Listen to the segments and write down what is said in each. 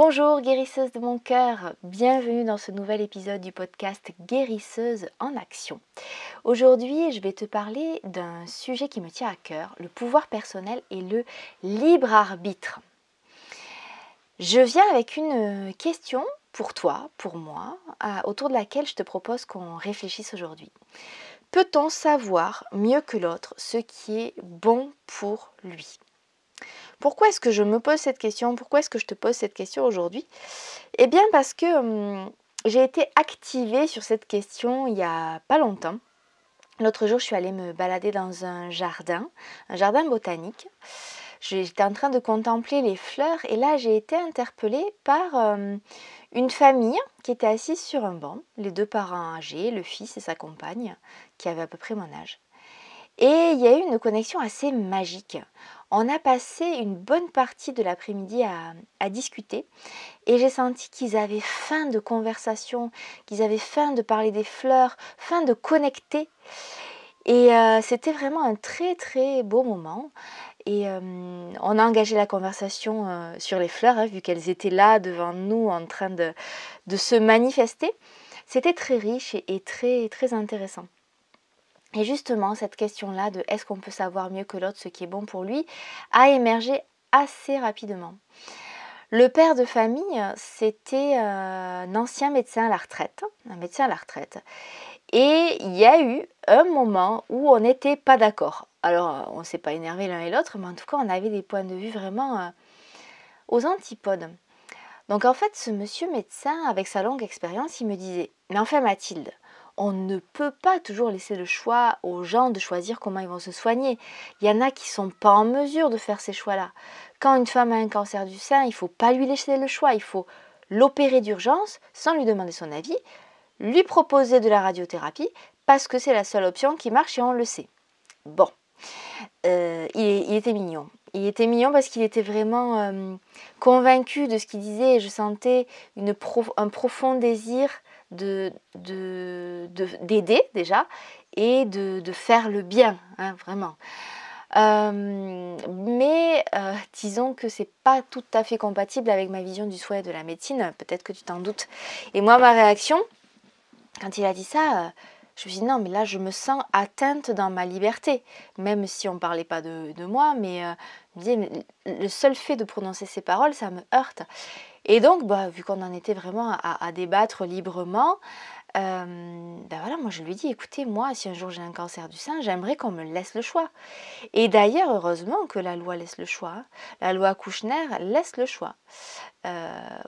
Bonjour guérisseuse de mon cœur, bienvenue dans ce nouvel épisode du podcast Guérisseuse en action. Aujourd'hui je vais te parler d'un sujet qui me tient à cœur, le pouvoir personnel et le libre arbitre. Je viens avec une question pour toi, pour moi, autour de laquelle je te propose qu'on réfléchisse aujourd'hui. Peut-on savoir mieux que l'autre ce qui est bon pour lui? Pourquoi est-ce que je me pose cette question Pourquoi est-ce que je te pose cette question aujourd'hui? Eh bien parce que j'ai été activée sur cette question il n'y a pas longtemps. L'autre jour, je suis allée me balader dans un jardin, un jardin botanique. J'étais en train de contempler les fleurs et là, j'ai été interpellée par une famille qui était assise sur un banc, les deux parents âgés, le fils et sa compagne, qui avaient à peu près mon âge. Et il y a eu une connexion assez magique. On a passé une bonne partie de l'après-midi à, discuter et j'ai senti qu'ils avaient faim de conversation, qu'ils avaient faim de parler des fleurs, faim de connecter. Et euh, c'était vraiment un très très beau moment. Et euh, on a engagé la conversation euh, sur les fleurs, hein, vu qu'elles étaient là devant nous en train de, se manifester. C'était très riche et très très intéressant. Et justement, cette question-là de est-ce qu'on peut savoir mieux que l'autre ce qui est bon pour lui a émergé assez rapidement. Le père de famille, c'était euh, un ancien médecin à la retraite, un médecin à la retraite. Et il y a eu un moment où on n'était pas d'accord. Alors, on ne s'est pas énervé l'un et l'autre, mais en tout cas, on avait des points de vue vraiment euh, aux antipodes. Donc, en fait, ce monsieur médecin, avec sa longue expérience, il me disait Mais enfin, Mathilde, on ne peut pas toujours laisser le choix aux gens de choisir comment ils vont se soigner. Il y en a qui sont pas en mesure de faire ces choix-là. Quand une femme a un cancer du sein, il faut pas lui laisser le choix, il faut l'opérer d'urgence sans lui demander son avis, lui proposer de la radiothérapie parce que c'est la seule option qui marche et on le sait. Bon, euh, il, était mignon. Il était mignon parce qu'il était vraiment euh, convaincu de ce qu'il disait et je sentais un profond désir de, d'aider déjà et de, faire le bien, hein, vraiment. Euh, mais euh, disons que c'est pas tout à fait compatible avec ma vision du souhait de la médecine, peut-être que tu t'en doutes. Et moi, ma réaction, quand il a dit ça, euh, je me suis dit non, mais là, je me sens atteinte dans ma liberté, même si on ne parlait pas de, moi, mais le seul fait de prononcer ces paroles, ça me heurte. Et donc, bah, vu qu'on en était vraiment à, débattre librement, ben voilà, moi je lui dis, écoutez, moi, si un jour j'ai un cancer du sein, j'aimerais qu'on me laisse le choix. Et d'ailleurs, heureusement que la loi laisse le choix. Hein. La loi Kouchner laisse le choix euh,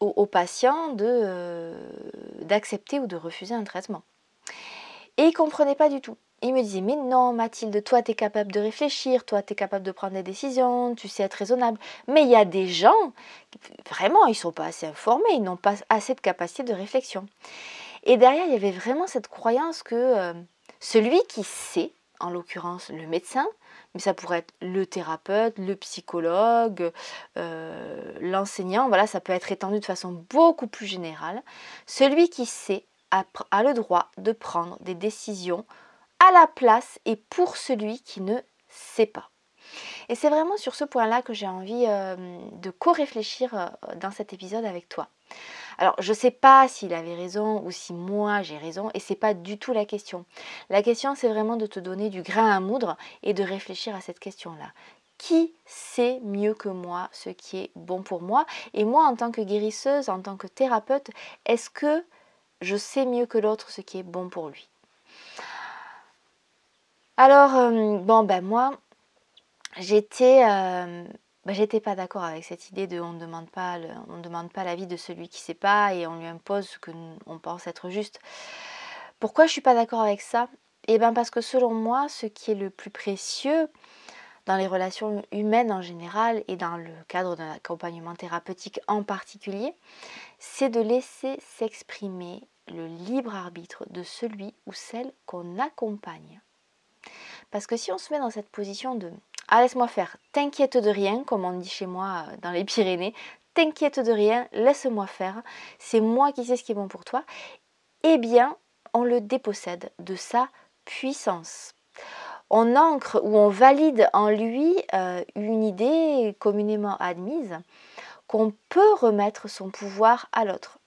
aux, patients euh, d'accepter ou de refuser un traitement. Et il ne comprenait pas du tout. Il me disait, mais non, Mathilde, toi, tu es capable de réfléchir, toi, tu es capable de prendre des décisions, tu sais être raisonnable. Mais il y a des gens, vraiment, ils ne sont pas assez informés, ils n'ont pas assez de capacité de réflexion. Et derrière, il y avait vraiment cette croyance que euh, celui qui sait, en l'occurrence le médecin, mais ça pourrait être le thérapeute, le psychologue, euh, l'enseignant, voilà, ça peut être étendu de façon beaucoup plus générale. Celui qui sait a le droit de prendre des décisions à la place et pour celui qui ne sait pas. Et c'est vraiment sur ce point-là que j'ai envie euh, de co-réfléchir euh, dans cet épisode avec toi. Alors, je ne sais pas s'il avait raison ou si moi j'ai raison, et c'est pas du tout la question. La question, c'est vraiment de te donner du grain à moudre et de réfléchir à cette question-là. Qui sait mieux que moi ce qui est bon pour moi? Et moi, en tant que guérisseuse, en tant que thérapeute, est-ce que je sais mieux que l'autre ce qui est bon pour lui? Alors, bon, ben moi, j'étais, ben, j'étais pas d'accord avec cette idée de on ne demande pas, on l'avis de celui qui sait pas et on lui impose ce que on pense être juste. Pourquoi je suis pas d'accord avec ça? Eh bien parce que selon moi, ce qui est le plus précieux dans les relations humaines en général et dans le cadre d'un accompagnement thérapeutique en particulier, c'est de laisser s'exprimer le libre arbitre de celui ou celle qu'on accompagne. Parce que si on se met dans cette position de ah laisse-moi faire, t'inquiète de rien, comme on dit chez moi euh, dans les Pyrénées, t'inquiète de rien, laisse-moi faire, c'est moi qui sais ce qui est bon pour toi, eh bien on le dépossède de sa puissance. On ancre ou on valide en lui euh, une idée communément admise qu'on peut remettre son pouvoir à l'autre.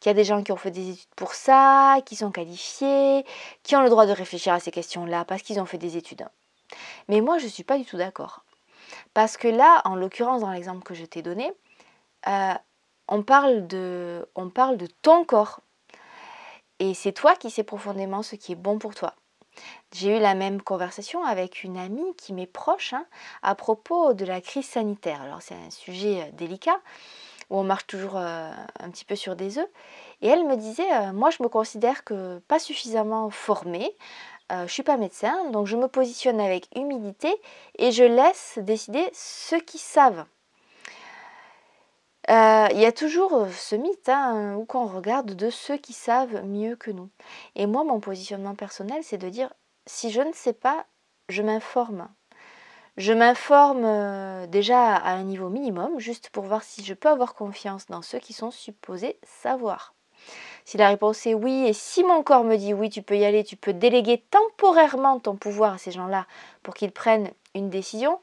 Qu'il y a des gens qui ont fait des études pour ça, qui sont qualifiés, qui ont le droit de réfléchir à ces questions-là parce qu'ils ont fait des études. Mais moi, je ne suis pas du tout d'accord. Parce que là, en l'occurrence, dans l'exemple que je t'ai donné, euh, on, parle de, on parle de ton corps. Et c'est toi qui sais profondément ce qui est bon pour toi. J'ai eu la même conversation avec une amie qui m'est proche hein, à propos de la crise sanitaire. Alors c'est un sujet euh, délicat où on marche toujours euh, un petit peu sur des œufs. Et elle me disait, moi je me considère que pas suffisamment formée, je ne suis pas médecin, donc je me positionne avec humilité et je laisse décider ceux qui savent. Euh, il y a toujours euh, ce mythe hein, où qu'on regarde de ceux qui savent mieux que nous. Et moi, mon positionnement personnel, c'est de dire, si je ne sais pas, je m'informe. Je m'informe euh, déjà à un niveau minimum, juste pour voir si je peux avoir confiance dans ceux qui sont supposés savoir. Si la réponse est oui, et si mon corps me dit oui, tu peux y aller, tu peux déléguer temporairement ton pouvoir à ces gens-là pour qu'ils prennent une décision,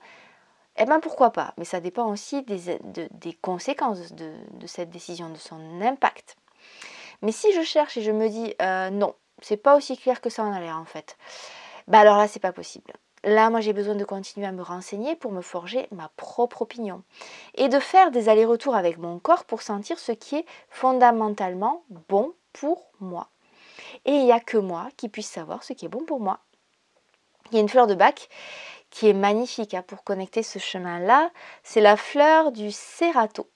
eh bien pourquoi pas? Mais ça dépend aussi des, conséquences de, cette décision, de son impact. Mais si je cherche et je me dis euh, non, c'est pas aussi clair que ça en a l'air en fait, bah alors là c'est pas possible. Là, moi, j'ai besoin de continuer à me renseigner pour me forger ma propre opinion et de faire des allers-retours avec mon corps pour sentir ce qui est fondamentalement bon pour moi. Et il n'y a que moi qui puisse savoir ce qui est bon pour moi. Il y a une fleur de bac qui est magnifique hein, pour connecter ce chemin-là. C'est la fleur du Serato.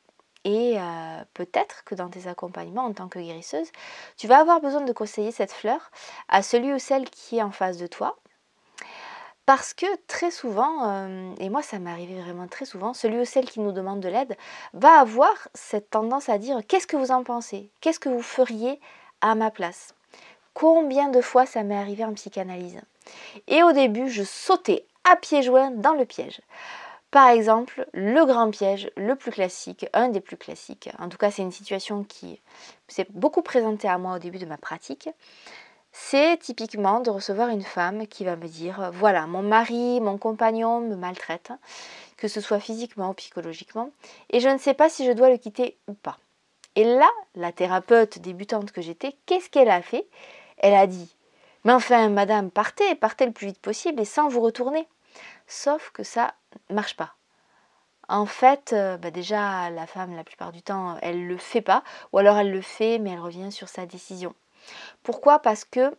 Et euh, peut-être que dans tes accompagnements en tant que guérisseuse, tu vas avoir besoin de conseiller cette fleur à celui ou celle qui est en face de toi parce que très souvent, euh, et moi ça m'est arrivé vraiment très souvent, celui ou celle qui nous demande de l'aide va avoir cette tendance à dire qu'est-ce que vous en pensez? Qu'est-ce que vous feriez à ma place? Combien de fois ça m'est arrivé en psychanalyse? Et au début, je sautais à pieds joints dans le piège. Par exemple, le grand piège, le plus classique, un des plus classiques, en tout cas c'est une situation qui s'est beaucoup présentée à moi au début de ma pratique, c'est typiquement de recevoir une femme qui va me dire voilà, mon mari, mon compagnon me maltraite, que ce soit physiquement ou psychologiquement, et je ne sais pas si je dois le quitter ou pas. Et là, la thérapeute débutante que j'étais, qu'est-ce qu'elle a fait? Elle a dit Mais enfin, madame, partez, partez le plus vite possible et sans vous retourner. Sauf que ça ne marche pas. En fait, euh, bah déjà, la femme, la plupart du temps, elle ne le fait pas, ou alors elle le fait, mais elle revient sur sa décision. Pourquoi? Parce que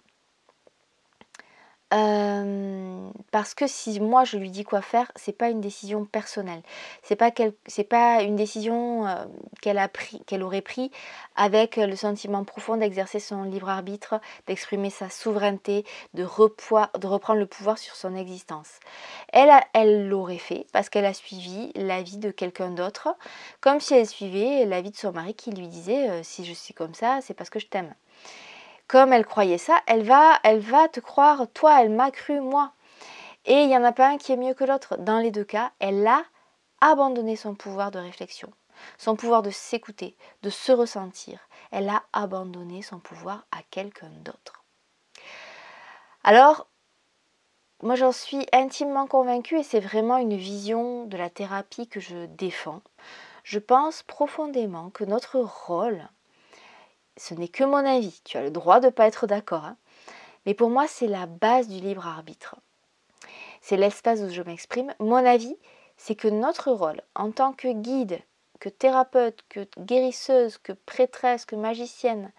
si moi je lui dis quoi faire, c'est pas une décision personnelle. C'est pas pas une décision qu'elle a pris, qu'elle aurait pris avec le sentiment profond d'exercer son libre arbitre, d'exprimer sa souveraineté, de, reprendre le pouvoir sur son existence. Elle, l'aurait fait parce qu'elle a suivi la vie de quelqu'un d'autre, comme si elle suivait la vie de son mari qui lui disait si je suis comme ça, c'est parce que je t'aime comme elle croyait ça, elle va, elle va te croire, toi, elle m'a cru, moi. Et il n'y en a pas un qui est mieux que l'autre. Dans les deux cas, elle a abandonné son pouvoir de réflexion, son pouvoir de s'écouter, de se ressentir. Elle a abandonné son pouvoir à quelqu'un d'autre. Alors, moi j'en suis intimement convaincue et c'est vraiment une vision de la thérapie que je défends. Je pense profondément que notre rôle ce n'est que mon avis, tu as le droit de ne pas être d'accord. Hein. Mais pour moi, c'est la base du libre arbitre. C'est l'espace où je m'exprime. Mon avis, c'est que notre rôle en tant que guide, que thérapeute, que guérisseuse, que prêtresse, que magicienne,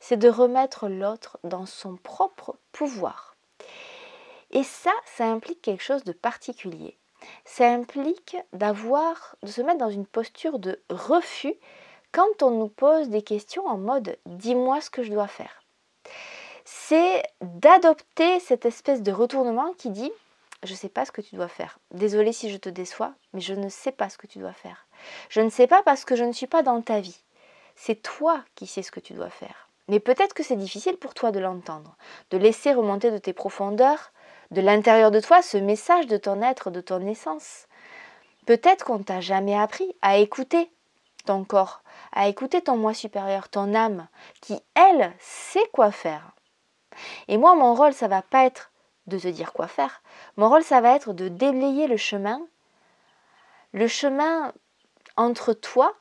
c'est de remettre l'autre dans son propre pouvoir. Et ça, ça implique quelque chose de particulier. Ça implique d'avoir, de se mettre dans une posture de refus quand on nous pose des questions en mode dis-moi ce que je dois faire. C'est d'adopter cette espèce de retournement qui dit je ne sais pas ce que tu dois faire. Désolé si je te déçois, mais je ne sais pas ce que tu dois faire. Je ne sais pas parce que je ne suis pas dans ta vie. C'est toi qui sais ce que tu dois faire. Mais peut-être que c'est difficile pour toi de l'entendre, de laisser remonter de tes profondeurs, de l'intérieur de toi, ce message de ton être, de ton essence. Peut-être qu'on t'a jamais appris à écouter corps, à écouter ton moi supérieur, ton âme, qui, elle, sait quoi faire. Et moi, mon rôle, ça va pas être de te dire quoi faire. Mon rôle, ça va être de déblayer le chemin, le chemin entre toi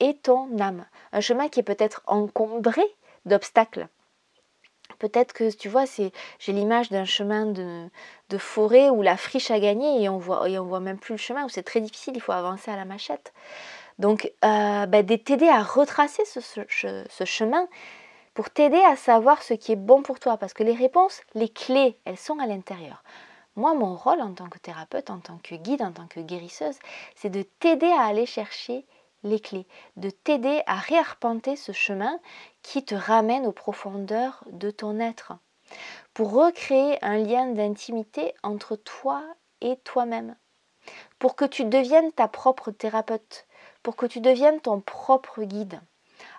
et ton âme. Un chemin qui est peut-être encombré d'obstacles. Peut-être que tu vois, c'est j'ai l'image d'un chemin de, de, forêt où la friche a gagné et on voit et on voit même plus le chemin où c'est très difficile, il faut avancer à la machette. Donc, euh, bah, t'aider à retracer ce, ce chemin pour t'aider à savoir ce qui est bon pour toi. Parce que les réponses, les clés, elles sont à l'intérieur. Moi, mon rôle en tant que thérapeute, en tant que guide, en tant que guérisseuse, c'est de t'aider à aller chercher les clés, de t'aider à réarpenter ce chemin qui te ramène aux profondeurs de ton être, pour recréer un lien d'intimité entre toi et toi-même, pour que tu deviennes ta propre thérapeute, pour que tu deviennes ton propre guide.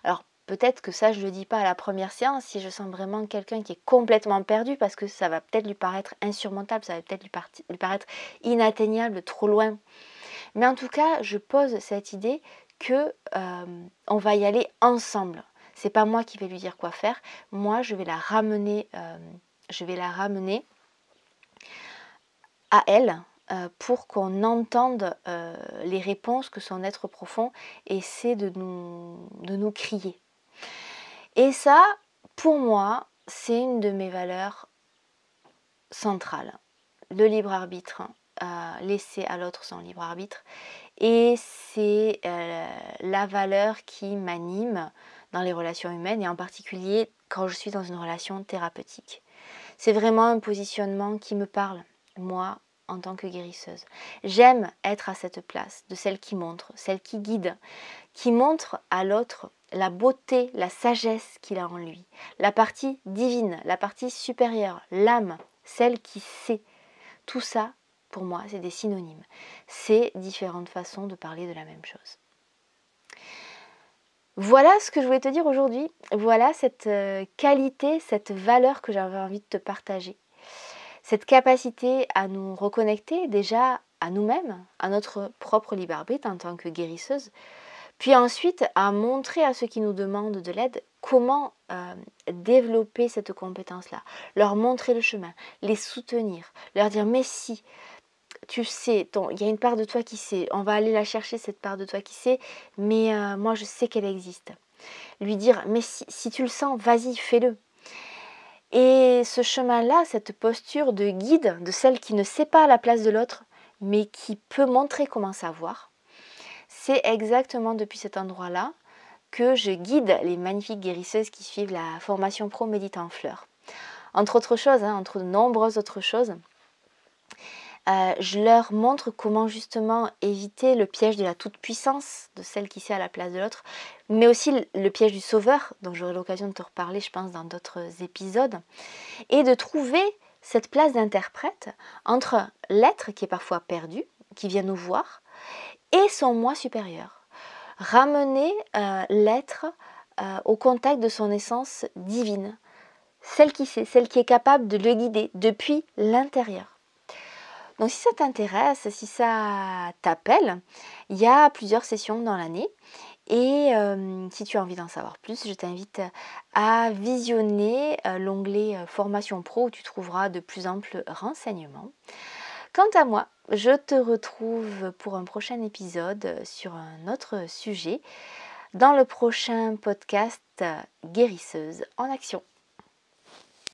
Alors Peut-être que ça, je ne le dis pas à la première séance si je sens vraiment quelqu'un qui est complètement perdu parce que ça va peut-être lui paraître insurmontable, ça va peut-être lui, paraître inatteignable, trop loin. Mais en tout cas, je pose cette idée que euh, on va y aller ensemble. C'est pas moi qui vais lui dire quoi faire. Moi, je vais la ramener, euh, je vais la ramener à elle euh, pour qu'on entende les réponses que son être profond essaie de nous, de nous crier. Et ça, pour moi, c'est une de mes valeurs centrales. Le libre arbitre, euh, laisser à l'autre son libre arbitre. Et c'est euh, la valeur qui m'anime dans les relations humaines et en particulier quand je suis dans une relation thérapeutique. C'est vraiment un positionnement qui me parle, moi, en tant que guérisseuse. J'aime être à cette place de celle qui montre, celle qui guide, qui montre à l'autre la beauté, la sagesse qu'il a en lui, la partie divine, la partie supérieure, l'âme, celle qui sait. Tout ça, pour moi, c'est des synonymes. C'est différentes façons de parler de la même chose. Voilà ce que je voulais te dire aujourd'hui. Voilà cette euh, qualité, cette valeur que j'avais envie de te partager. Cette capacité à nous reconnecter déjà à nous-mêmes, à notre propre libre arbitre en tant que guérisseuse, puis ensuite, à montrer à ceux qui nous demandent de l'aide comment euh, développer cette compétence-là. Leur montrer le chemin, les soutenir, leur dire mais si, tu sais, il y a une part de toi qui sait, on va aller la chercher, cette part de toi qui sait, mais euh, moi je sais qu'elle existe. Lui dire mais si, si tu le sens, vas-y, fais-le. Et ce chemin-là, cette posture de guide, de celle qui ne sait pas la place de l'autre, mais qui peut montrer comment savoir, c'est exactement depuis cet endroit-là que je guide les magnifiques guérisseuses qui suivent la formation Pro Médite en fleurs. Entre autres choses, hein, entre de nombreuses autres choses, euh, je leur montre comment justement éviter le piège de la toute-puissance, de celle qui sait à la place de l'autre, mais aussi le piège du sauveur, dont j'aurai l'occasion de te reparler, je pense, dans d'autres épisodes, et de trouver cette place d'interprète entre l'être qui est parfois perdu, qui vient nous voir, et son moi supérieur. Ramener euh, l'être euh, au contact de son essence divine, celle qui sait, celle qui est capable de le guider depuis l'intérieur. Donc si ça t'intéresse, si ça t'appelle, il y a plusieurs sessions dans l'année. Et euh, si tu as envie d'en savoir plus, je t'invite à visionner l'onglet Formation Pro où tu trouveras de plus amples renseignements. Quant à moi, je te retrouve pour un prochain épisode sur un autre sujet dans le prochain podcast Guérisseuse en action.